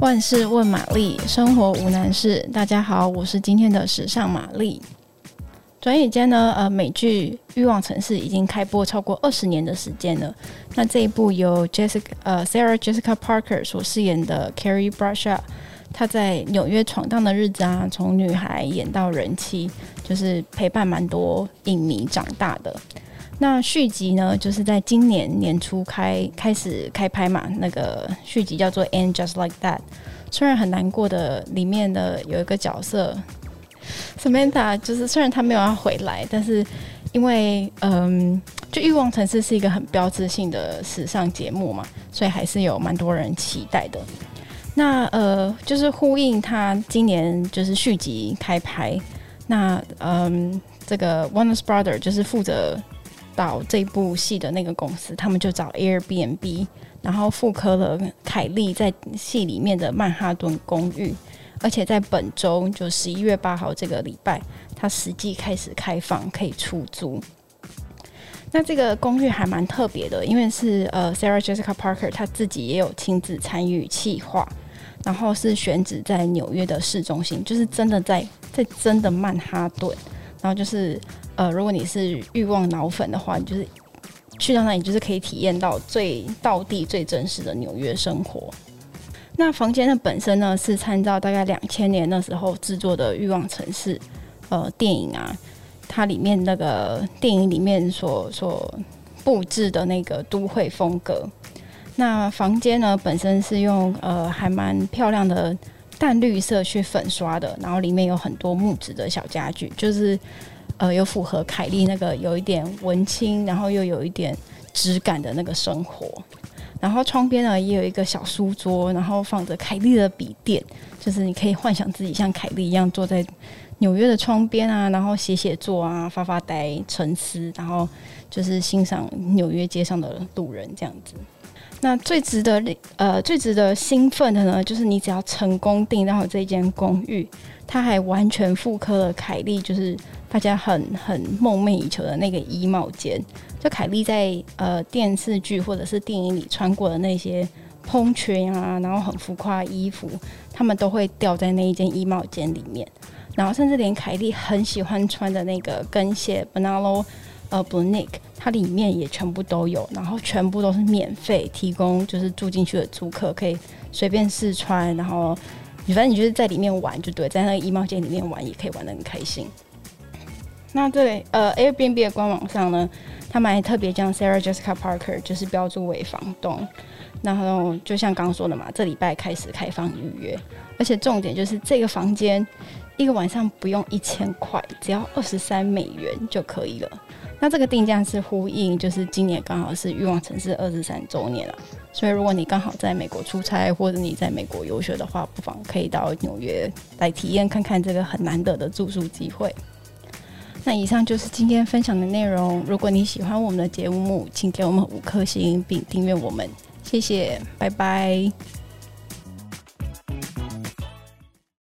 万事问玛丽，生活无难事。大家好，我是今天的时尚玛丽。转眼间呢，呃，美剧《欲望城市》已经开播超过二十年的时间了。那这一部由 Jessica 呃 Sarah Jessica Parker 所饰演的 Carrie Bradshaw，她在纽约闯荡的日子啊，从女孩演到人妻，就是陪伴蛮多影迷长大的。那续集呢，就是在今年年初开开始开拍嘛。那个续集叫做《And Just Like That》，虽然很难过的，里面的有一个角色 Samantha，就是虽然他没有要回来，但是因为嗯，就《欲望城市》是一个很标志性的时尚节目嘛，所以还是有蛮多人期待的。那呃，就是呼应他今年就是续集开拍，那嗯，这个 Warner Brother 就是负责。找这部戏的那个公司，他们就找 Airbnb，然后复刻了凯莉在戏里面的曼哈顿公寓，而且在本周就十一月八号这个礼拜，它实际开始开放可以出租。那这个公寓还蛮特别的，因为是呃 Sarah Jessica Parker 她自己也有亲自参与企划，然后是选址在纽约的市中心，就是真的在在真的曼哈顿，然后就是。呃，如果你是欲望脑粉的话，你就是去到那里，就是可以体验到最道地、最真实的纽约生活。那房间的本身呢，是参照大概两千年那时候制作的《欲望城市》呃电影啊，它里面那个电影里面所所布置的那个都会风格。那房间呢，本身是用呃还蛮漂亮的淡绿色去粉刷的，然后里面有很多木质的小家具，就是。呃，有符合凯莉那个有一点文青，然后又有一点质感的那个生活。然后窗边呢也有一个小书桌，然后放着凯莉的笔电，就是你可以幻想自己像凯莉一样坐在纽约的窗边啊，然后写写作啊，发发呆、沉思，然后就是欣赏纽约街上的路人这样子。那最值得呃最值得兴奋的呢，就是你只要成功订到这间公寓，它还完全复刻了凯莉，就是。大家很很梦寐以求的那个衣帽间，就凯莉在呃电视剧或者是电影里穿过的那些蓬裙啊，然后很浮夸衣服，他们都会掉在那一间衣帽间里面。然后甚至连凯莉很喜欢穿的那个跟鞋 b a n a l o 呃 Bunique，它里面也全部都有，然后全部都是免费提供，就是住进去的租客可以随便试穿，然后你反正你就是在里面玩就对，在那个衣帽间里面玩也可以玩得很开心。那对呃 Airbnb 的官网上呢，他们还特别将 Sarah Jessica Parker 就是标注为房东，然后就像刚刚说的嘛，这礼拜开始开放预约，而且重点就是这个房间一个晚上不用一千块，只要二十三美元就可以了。那这个定价是呼应，就是今年刚好是欲望城市二十三周年了，所以如果你刚好在美国出差或者你在美国游学的话，不妨可以到纽约来体验看看这个很难得的住宿机会。那以上就是今天分享的内容。如果你喜欢我们的节目，请给我们五颗星并订阅我们，谢谢，拜拜。